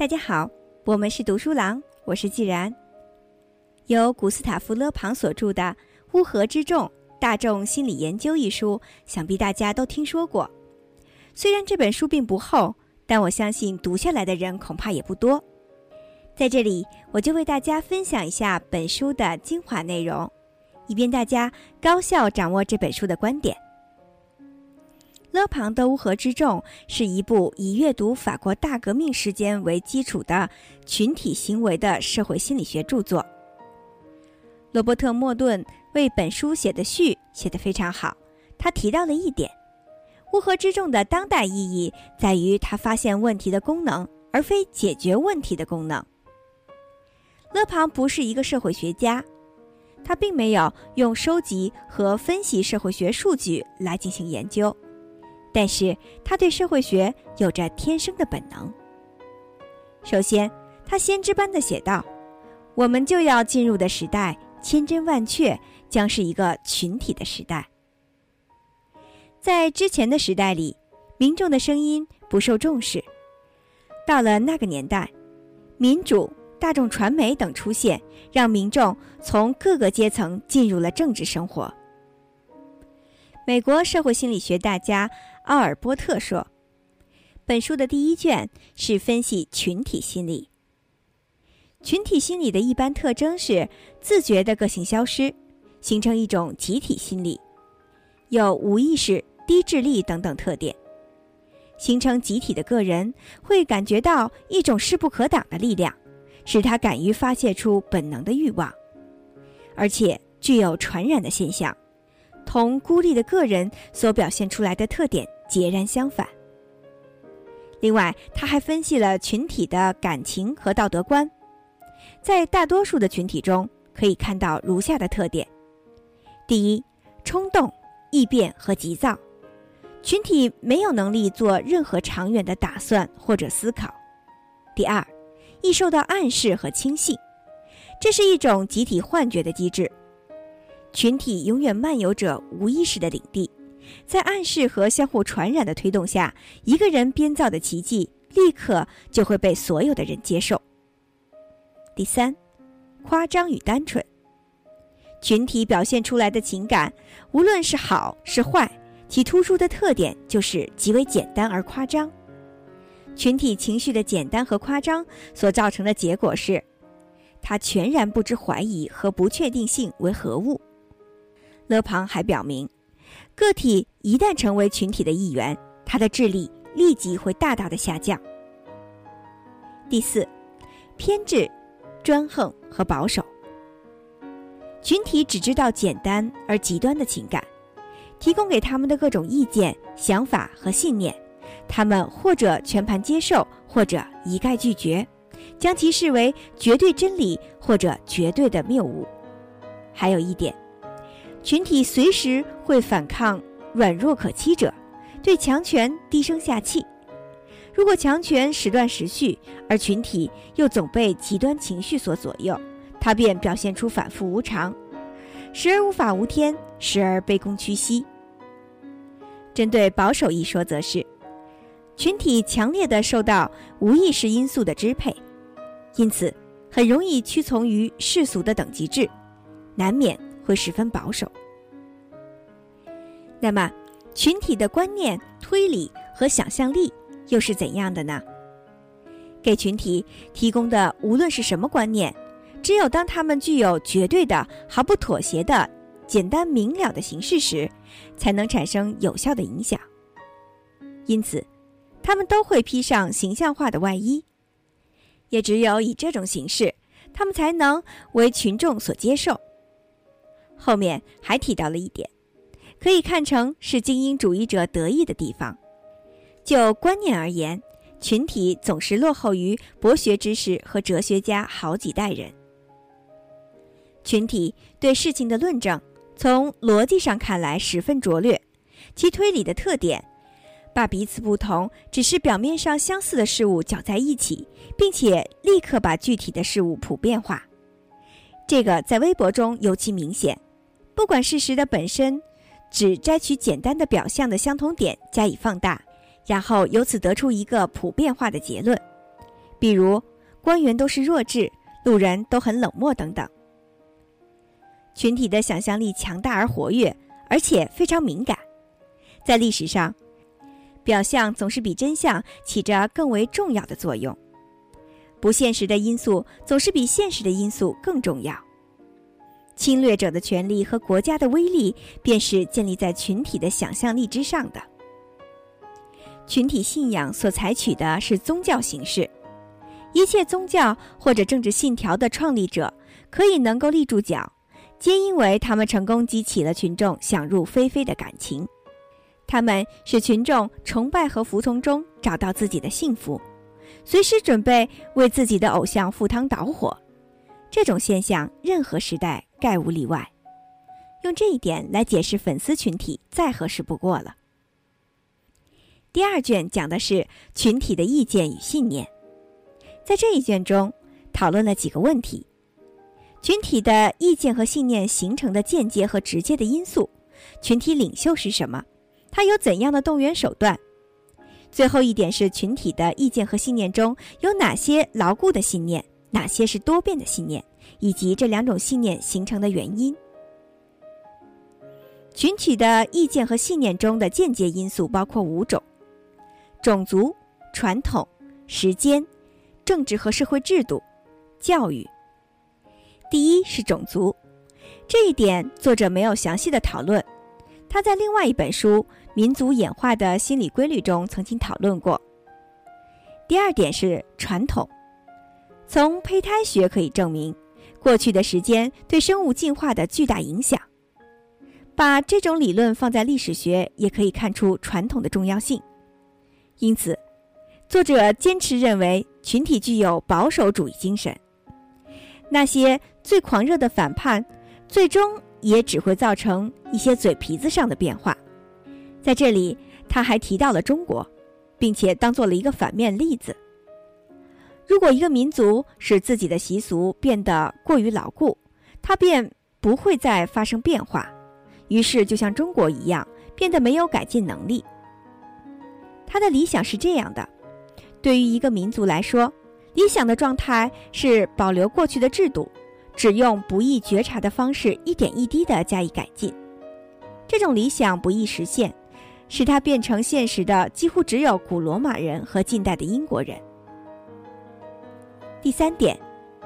大家好，我们是读书郎，我是既然。由古斯塔夫·勒庞所著的《乌合之众：大众心理研究》一书，想必大家都听说过。虽然这本书并不厚，但我相信读下来的人恐怕也不多。在这里，我就为大家分享一下本书的精华内容，以便大家高效掌握这本书的观点。勒庞的《乌合之众》是一部以阅读法国大革命时间为基础的群体行为的社会心理学著作。罗伯特·莫顿为本书写的序写得非常好，他提到了一点：乌合之众的当代意义在于它发现问题的功能，而非解决问题的功能。勒庞不是一个社会学家，他并没有用收集和分析社会学数据来进行研究。但是他对社会学有着天生的本能。首先，他先知般的写道：“我们就要进入的时代，千真万确将是一个群体的时代。在之前的时代里，民众的声音不受重视。到了那个年代，民主、大众传媒等出现，让民众从各个阶层进入了政治生活。”美国社会心理学大家。奥尔波特说：“本书的第一卷是分析群体心理。群体心理的一般特征是自觉的个性消失，形成一种集体心理，有无意识、低智力等等特点。形成集体的个人会感觉到一种势不可挡的力量，使他敢于发泄出本能的欲望，而且具有传染的现象，同孤立的个人所表现出来的特点。”截然相反。另外，他还分析了群体的感情和道德观，在大多数的群体中可以看到如下的特点：第一，冲动、易变和急躁，群体没有能力做任何长远的打算或者思考；第二，易受到暗示和轻信，这是一种集体幻觉的机制，群体永远漫游着无意识的领地。在暗示和相互传染的推动下，一个人编造的奇迹立刻就会被所有的人接受。第三，夸张与单纯，群体表现出来的情感，无论是好是坏，其突出的特点就是极为简单而夸张。群体情绪的简单和夸张所造成的结果是，他全然不知怀疑和不确定性为何物。勒庞还表明。个体一旦成为群体的一员，他的智力立即会大大的下降。第四，偏执、专横和保守。群体只知道简单而极端的情感，提供给他们的各种意见、想法和信念，他们或者全盘接受，或者一概拒绝，将其视为绝对真理或者绝对的谬误。还有一点。群体随时会反抗软弱可欺者，对强权低声下气。如果强权时断时续，而群体又总被极端情绪所左右，他便表现出反复无常，时而无法无天，时而卑躬屈膝。针对保守一说，则是群体强烈的受到无意识因素的支配，因此很容易屈从于世俗的等级制，难免。会十分保守。那么，群体的观念、推理和想象力又是怎样的呢？给群体提供的无论是什么观念，只有当他们具有绝对的、毫不妥协的、简单明了的形式时，才能产生有效的影响。因此，他们都会披上形象化的外衣。也只有以这种形式，他们才能为群众所接受。后面还提到了一点，可以看成是精英主义者得意的地方。就观念而言，群体总是落后于博学知识和哲学家好几代人。群体对事情的论证，从逻辑上看来十分拙劣，其推理的特点，把彼此不同、只是表面上相似的事物搅在一起，并且立刻把具体的事物普遍化。这个在微博中尤其明显。不管事实的本身，只摘取简单的表象的相同点加以放大，然后由此得出一个普遍化的结论，比如官员都是弱智，路人都很冷漠等等。群体的想象力强大而活跃，而且非常敏感。在历史上，表象总是比真相起着更为重要的作用，不现实的因素总是比现实的因素更重要。侵略者的权利和国家的威力，便是建立在群体的想象力之上的。群体信仰所采取的是宗教形式，一切宗教或者政治信条的创立者可以能够立住脚，皆因为他们成功激起了群众想入非非的感情。他们使群众崇拜和服从中找到自己的幸福，随时准备为自己的偶像赴汤蹈火。这种现象，任何时代概无例外。用这一点来解释粉丝群体，再合适不过了。第二卷讲的是群体的意见与信念，在这一卷中讨论了几个问题：群体的意见和信念形成的间接和直接的因素，群体领袖是什么，他有怎样的动员手段。最后一点是群体的意见和信念中有哪些牢固的信念。哪些是多变的信念，以及这两种信念形成的原因？群体的意见和信念中的间接因素包括五种：种族、传统、时间、政治和社会制度、教育。第一是种族，这一点作者没有详细的讨论，他在另外一本书《民族演化的心理规律》中曾经讨论过。第二点是传统。从胚胎学可以证明，过去的时间对生物进化的巨大影响。把这种理论放在历史学，也可以看出传统的重要性。因此，作者坚持认为群体具有保守主义精神。那些最狂热的反叛，最终也只会造成一些嘴皮子上的变化。在这里，他还提到了中国，并且当做了一个反面例子。如果一个民族使自己的习俗变得过于牢固，它便不会再发生变化，于是就像中国一样，变得没有改进能力。他的理想是这样的：对于一个民族来说，理想的状态是保留过去的制度，只用不易觉察的方式一点一滴地加以改进。这种理想不易实现，使它变成现实的几乎只有古罗马人和近代的英国人。第三点，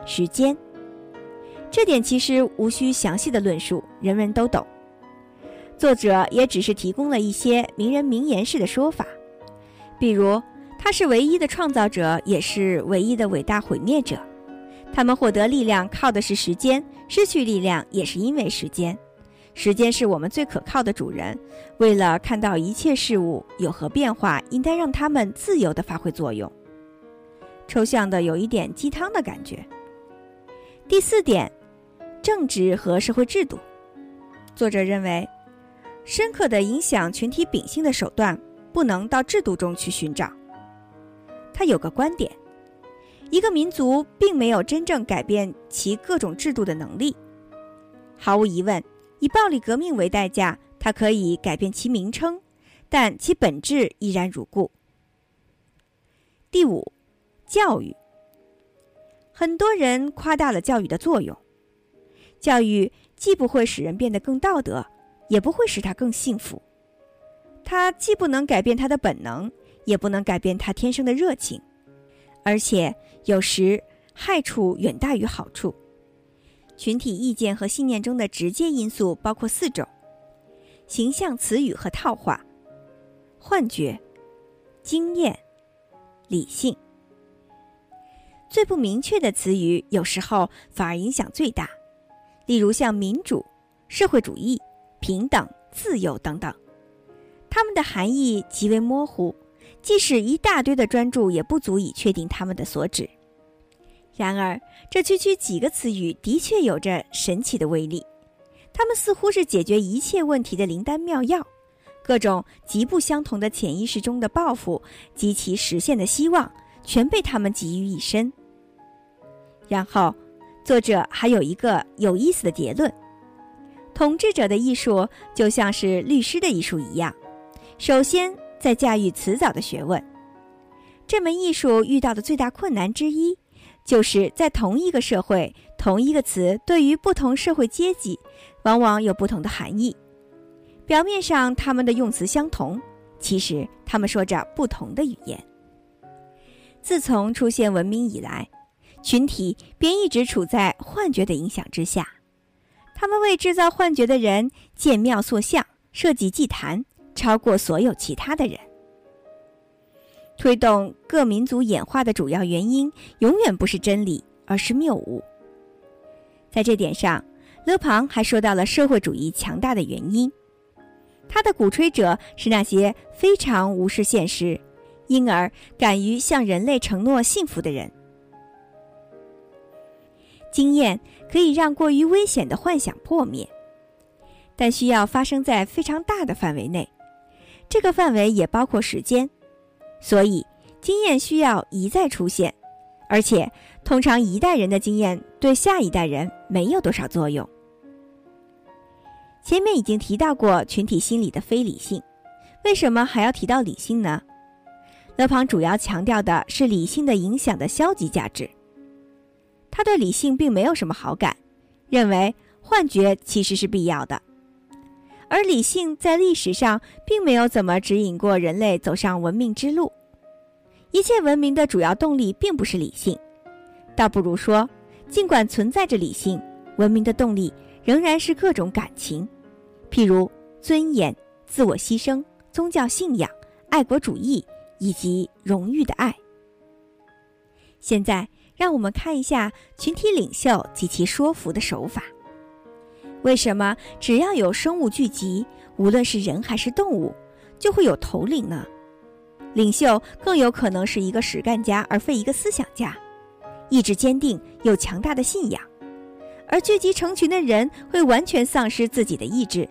时间。这点其实无需详细的论述，人人都懂。作者也只是提供了一些名人名言式的说法，比如他是唯一的创造者，也是唯一的伟大毁灭者。他们获得力量靠的是时间，失去力量也是因为时间。时间是我们最可靠的主人。为了看到一切事物有何变化，应该让他们自由地发挥作用。抽象的有一点鸡汤的感觉。第四点，政治和社会制度。作者认为，深刻的影响群体秉性的手段不能到制度中去寻找。他有个观点：一个民族并没有真正改变其各种制度的能力。毫无疑问，以暴力革命为代价，它可以改变其名称，但其本质依然如故。第五。教育，很多人夸大了教育的作用。教育既不会使人变得更道德，也不会使他更幸福。它既不能改变他的本能，也不能改变他天生的热情，而且有时害处远大于好处。群体意见和信念中的直接因素包括四种：形象词语和套话、幻觉、经验、理性。最不明确的词语，有时候反而影响最大。例如像民主、社会主义、平等、自由等等，它们的含义极为模糊，即使一大堆的专注，也不足以确定它们的所指。然而，这区区几个词语的确有着神奇的威力，它们似乎是解决一切问题的灵丹妙药。各种极不相同的潜意识中的抱负及其实现的希望，全被它们集于一身。然后，作者还有一个有意思的结论：统治者的艺术就像是律师的艺术一样，首先在驾驭辞藻的学问。这门艺术遇到的最大困难之一，就是在同一个社会，同一个词对于不同社会阶级，往往有不同的含义。表面上他们的用词相同，其实他们说着不同的语言。自从出现文明以来，群体便一直处在幻觉的影响之下。他们为制造幻觉的人建庙塑像、设计祭坛，超过所有其他的人。推动各民族演化的主要原因，永远不是真理，而是谬误。在这点上，勒庞还说到了社会主义强大的原因。他的鼓吹者是那些非常无视现实，因而敢于向人类承诺幸福的人。经验可以让过于危险的幻想破灭，但需要发生在非常大的范围内，这个范围也包括时间。所以，经验需要一再出现，而且通常一代人的经验对下一代人没有多少作用。前面已经提到过群体心理的非理性，为什么还要提到理性呢？勒庞主要强调的是理性的影响的消极价值。他对理性并没有什么好感，认为幻觉其实是必要的。而理性在历史上并没有怎么指引过人类走上文明之路。一切文明的主要动力并不是理性，倒不如说，尽管存在着理性，文明的动力仍然是各种感情，譬如尊严、自我牺牲、宗教信仰、爱国主义以及荣誉的爱。现在，让我们看一下群体领袖及其说服的手法。为什么只要有生物聚集，无论是人还是动物，就会有头领呢？领袖更有可能是一个实干家，而非一个思想家，意志坚定，有强大的信仰。而聚集成群的人会完全丧失自己的意志，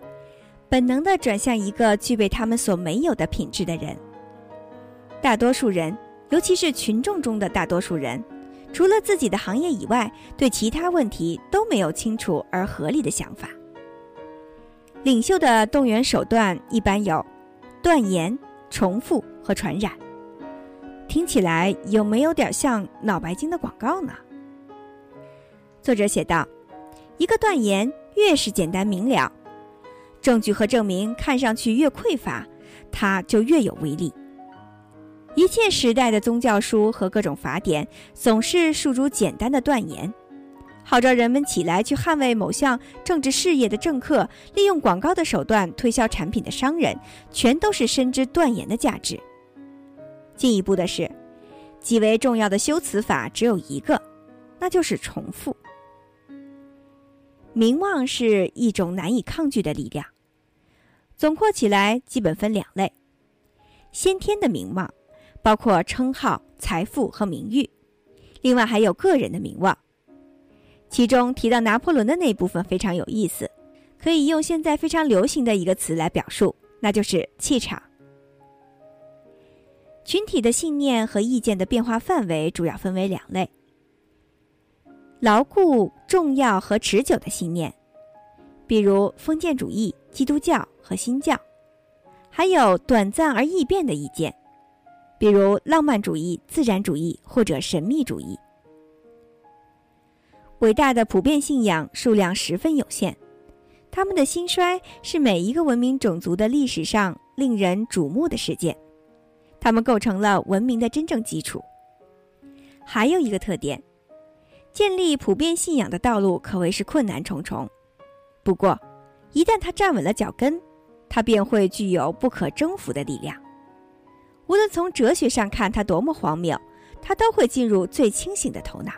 本能地转向一个具备他们所没有的品质的人。大多数人，尤其是群众中的大多数人。除了自己的行业以外，对其他问题都没有清楚而合理的想法。领袖的动员手段一般有断言、重复和传染。听起来有没有点像脑白金的广告呢？作者写道：“一个断言越是简单明了，证据和证明看上去越匮乏，它就越有威力。”一切时代的宗教书和各种法典总是诉诸简单的断言，号召人们起来去捍卫某项政治事业的政客，利用广告的手段推销产品的商人，全都是深知断言的价值。进一步的是，极为重要的修辞法只有一个，那就是重复。名望是一种难以抗拒的力量，总括起来，基本分两类：先天的名望。包括称号、财富和名誉，另外还有个人的名望。其中提到拿破仑的那部分非常有意思，可以用现在非常流行的一个词来表述，那就是气场。群体的信念和意见的变化范围主要分为两类：牢固、重要和持久的信念，比如封建主义、基督教和新教；还有短暂而易变的意见。比如浪漫主义、自然主义或者神秘主义。伟大的普遍信仰数量十分有限，他们的兴衰是每一个文明种族的历史上令人瞩目的事件，他们构成了文明的真正基础。还有一个特点，建立普遍信仰的道路可谓是困难重重。不过，一旦它站稳了脚跟，它便会具有不可征服的力量。无论从哲学上看它多么荒谬，它都会进入最清醒的头脑。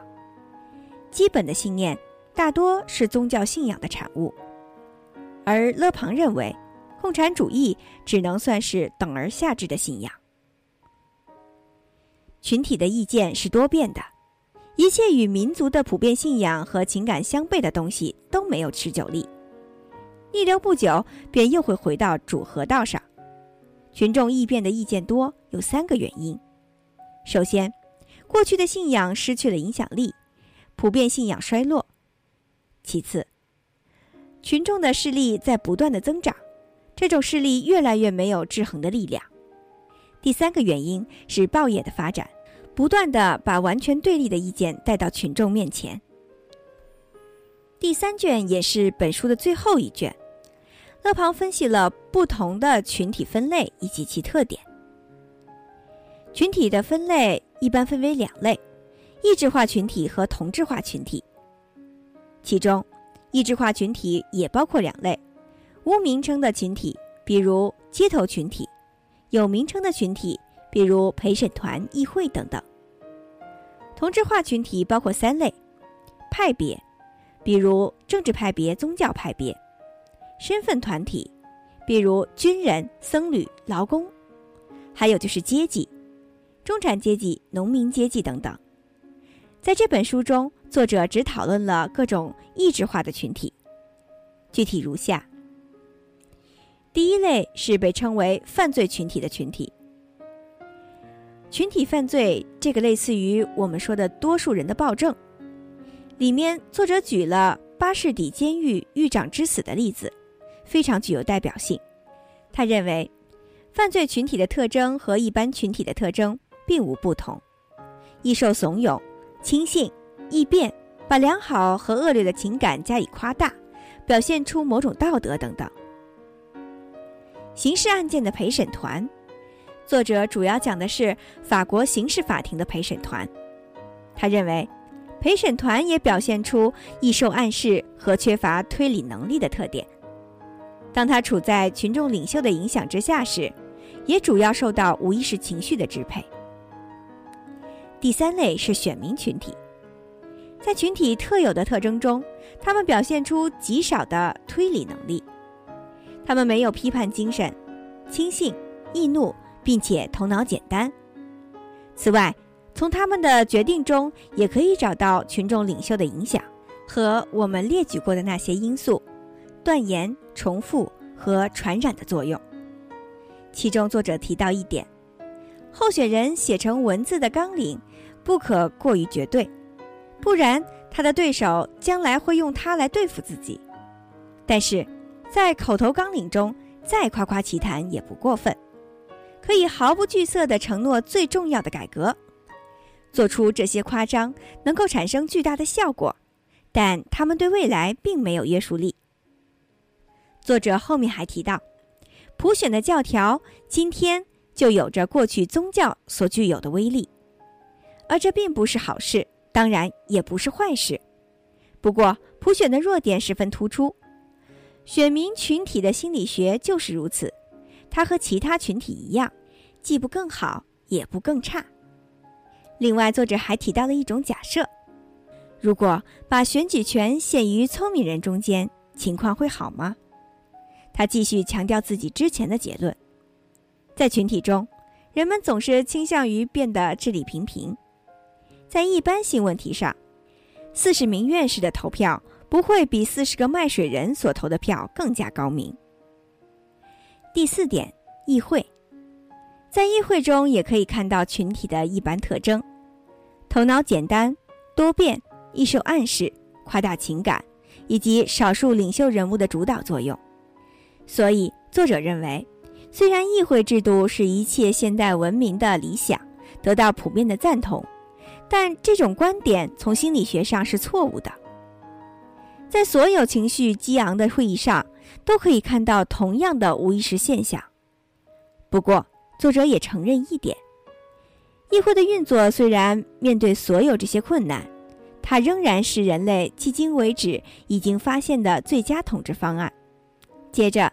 基本的信念大多是宗教信仰的产物，而勒庞认为，共产主义只能算是等而下之的信仰。群体的意见是多变的，一切与民族的普遍信仰和情感相悖的东西都没有持久力，逆流不久便又会回到主河道上。群众异变的意见多有三个原因：首先，过去的信仰失去了影响力，普遍信仰衰落；其次，群众的势力在不断的增长，这种势力越来越没有制衡的力量；第三个原因是报业的发展，不断的把完全对立的意见带到群众面前。第三卷也是本书的最后一卷，勒庞分析了不同的群体分类以及其特点。群体的分类一般分为两类：异质化群体和同质化群体。其中，异质化群体也包括两类：无名称的群体，比如街头群体；有名称的群体，比如陪审团、议会等等。同质化群体包括三类：派别。比如政治派别、宗教派别，身份团体，比如军人、僧侣、劳工，还有就是阶级，中产阶级、农民阶级等等。在这本书中，作者只讨论了各种异质化的群体，具体如下：第一类是被称为犯罪群体的群体，群体犯罪这个类似于我们说的多数人的暴政。里面作者举了巴士底监狱狱长之死的例子，非常具有代表性。他认为，犯罪群体的特征和一般群体的特征并无不同，易受怂恿、轻信、易变，把良好和恶劣的情感加以夸大，表现出某种道德等等。刑事案件的陪审团，作者主要讲的是法国刑事法庭的陪审团。他认为。陪审团也表现出易受暗示和缺乏推理能力的特点。当他处在群众领袖的影响之下时，也主要受到无意识情绪的支配。第三类是选民群体，在群体特有的特征中，他们表现出极少的推理能力，他们没有批判精神，轻信、易怒，并且头脑简单。此外，从他们的决定中，也可以找到群众领袖的影响和我们列举过的那些因素——断言、重复和传染的作用。其中，作者提到一点：候选人写成文字的纲领不可过于绝对，不然他的对手将来会用它来对付自己。但是，在口头纲领中再夸夸其谈也不过分，可以毫不惧色地承诺最重要的改革。做出这些夸张能够产生巨大的效果，但他们对未来并没有约束力。作者后面还提到，普选的教条今天就有着过去宗教所具有的威力，而这并不是好事，当然也不是坏事。不过，普选的弱点十分突出，选民群体的心理学就是如此，它和其他群体一样，既不更好，也不更差。另外，作者还提到了一种假设：如果把选举权限于聪明人中间，情况会好吗？他继续强调自己之前的结论：在群体中，人们总是倾向于变得智力平平。在一般性问题上，四十名院士的投票不会比四十个卖水人所投的票更加高明。第四点，议会。在议会中也可以看到群体的一般特征：头脑简单、多变、易受暗示、夸大情感，以及少数领袖人物的主导作用。所以，作者认为，虽然议会制度是一切现代文明的理想，得到普遍的赞同，但这种观点从心理学上是错误的。在所有情绪激昂的会议上，都可以看到同样的无意识现象。不过，作者也承认一点：议会的运作虽然面对所有这些困难，它仍然是人类迄今为止已经发现的最佳统治方案。接着，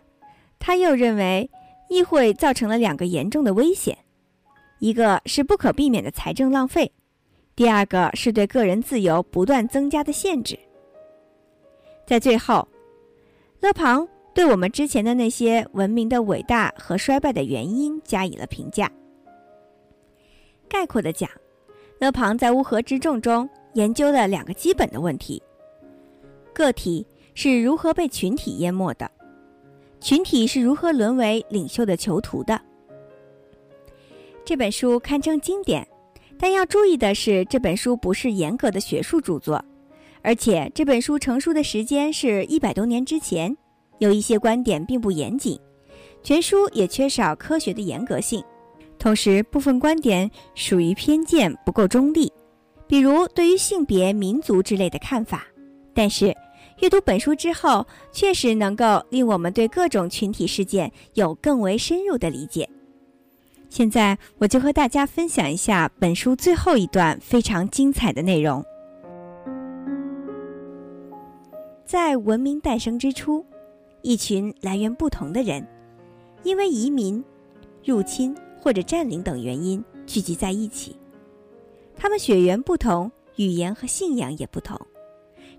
他又认为议会造成了两个严重的危险：一个是不可避免的财政浪费，第二个是对个人自由不断增加的限制。在最后，勒庞。对我们之前的那些文明的伟大和衰败的原因加以了评价。概括的讲，勒庞在《乌合之众》中研究了两个基本的问题：个体是如何被群体淹没的，群体是如何沦为领袖的囚徒的。这本书堪称经典，但要注意的是，这本书不是严格的学术著作，而且这本书成书的时间是一百多年之前。有一些观点并不严谨，全书也缺少科学的严格性，同时，部分观点属于偏见，不够中立，比如对于性别、民族之类的看法。但是，阅读本书之后，确实能够令我们对各种群体事件有更为深入的理解。现在，我就和大家分享一下本书最后一段非常精彩的内容。在文明诞生之初，一群来源不同的人，因为移民、入侵。或者占领等原因聚集在一起，他们血缘不同，语言和信仰也不同，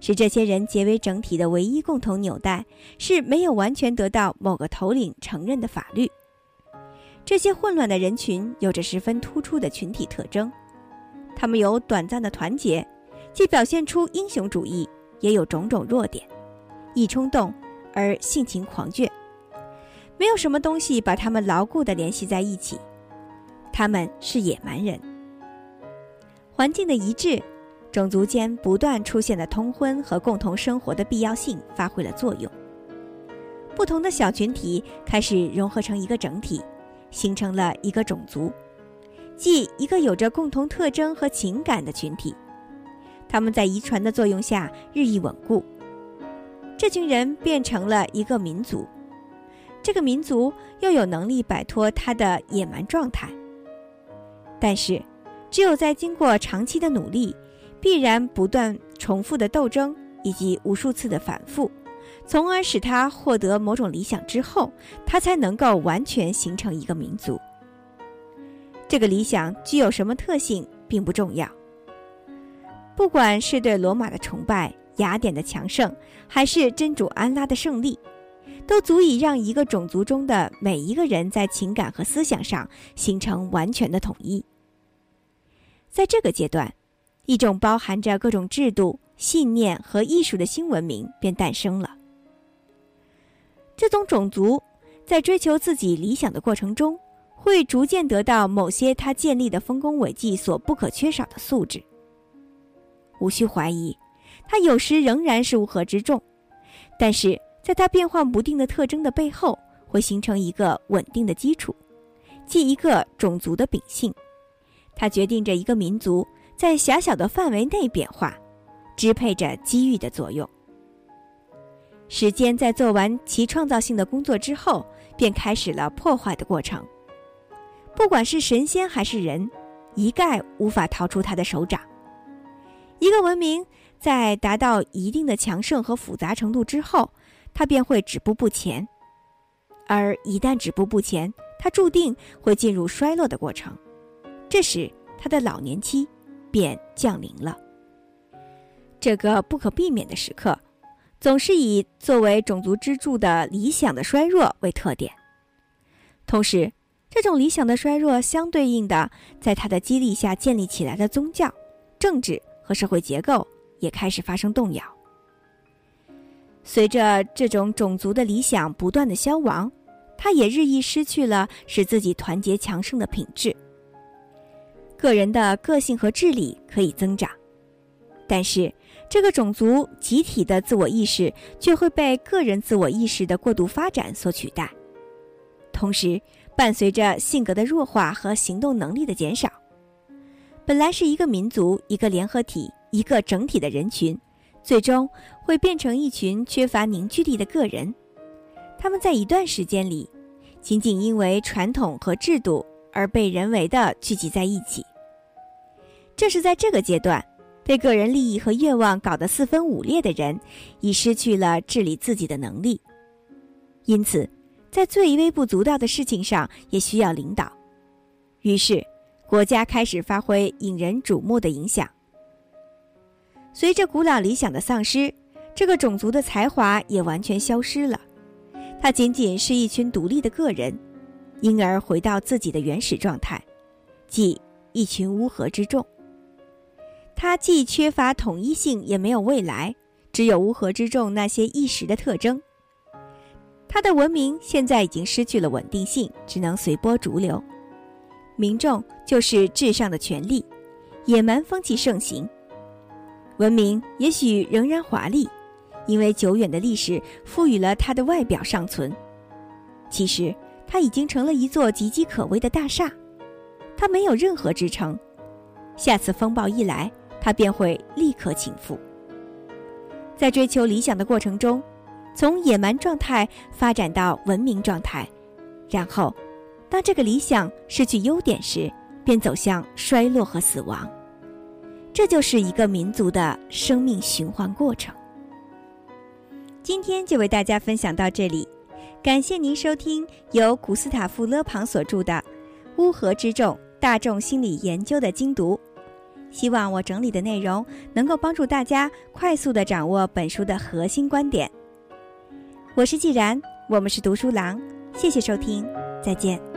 使这些人结为整体的唯一共同纽带是没有完全得到某个头领承认的法律。这些混乱的人群有着十分突出的群体特征，他们有短暂的团结，既表现出英雄主义，也有种种弱点，易冲动而性情狂倔，没有什么东西把他们牢固地联系在一起。他们是野蛮人。环境的一致，种族间不断出现的通婚和共同生活的必要性发挥了作用。不同的小群体开始融合成一个整体，形成了一个种族，即一个有着共同特征和情感的群体。他们在遗传的作用下日益稳固，这群人变成了一个民族。这个民族又有能力摆脱他的野蛮状态。但是，只有在经过长期的努力、必然不断重复的斗争以及无数次的反复，从而使他获得某种理想之后，他才能够完全形成一个民族。这个理想具有什么特性并不重要。不管是对罗马的崇拜、雅典的强盛，还是真主安拉的胜利，都足以让一个种族中的每一个人在情感和思想上形成完全的统一。在这个阶段，一种包含着各种制度、信念和艺术的新文明便诞生了。这种种族在追求自己理想的过程中，会逐渐得到某些他建立的丰功伟绩所不可缺少的素质。无需怀疑，他有时仍然是乌合之众，但是在他变幻不定的特征的背后，会形成一个稳定的基础，即一个种族的秉性。它决定着一个民族在狭小的范围内变化，支配着机遇的作用。时间在做完其创造性的工作之后，便开始了破坏的过程。不管是神仙还是人，一概无法逃出他的手掌。一个文明在达到一定的强盛和复杂程度之后，它便会止步不前；而一旦止步不前，它注定会进入衰落的过程。这时，他的老年期便降临了。这个不可避免的时刻，总是以作为种族支柱的理想的衰弱为特点。同时，这种理想的衰弱相对应的，在他的激励下建立起来的宗教、政治和社会结构也开始发生动摇。随着这种种族的理想不断的消亡，他也日益失去了使自己团结强盛的品质。个人的个性和智力可以增长，但是这个种族集体的自我意识却会被个人自我意识的过度发展所取代，同时伴随着性格的弱化和行动能力的减少。本来是一个民族、一个联合体、一个整体的人群，最终会变成一群缺乏凝聚力的个人。他们在一段时间里，仅仅因为传统和制度而被人为的聚集在一起。正是在这个阶段，被个人利益和愿望搞得四分五裂的人，已失去了治理自己的能力。因此，在最微不足道的事情上也需要领导。于是，国家开始发挥引人瞩目的影响。随着古老理想的丧失，这个种族的才华也完全消失了。他仅仅是一群独立的个人，因而回到自己的原始状态，即一群乌合之众。它既缺乏统一性，也没有未来，只有乌合之众那些一时的特征。它的文明现在已经失去了稳定性，只能随波逐流。民众就是至上的权利，野蛮风气盛行。文明也许仍然华丽，因为久远的历史赋予了它的外表尚存。其实，它已经成了一座岌岌可危的大厦，它没有任何支撑，下次风暴一来，他便会立刻倾覆。在追求理想的过程中，从野蛮状态发展到文明状态，然后，当这个理想失去优点时，便走向衰落和死亡。这就是一个民族的生命循环过程。今天就为大家分享到这里，感谢您收听由古斯塔夫·勒庞所著的《乌合之众：大众心理研究》的精读。希望我整理的内容能够帮助大家快速的掌握本书的核心观点。我是既然，我们是读书郎，谢谢收听，再见。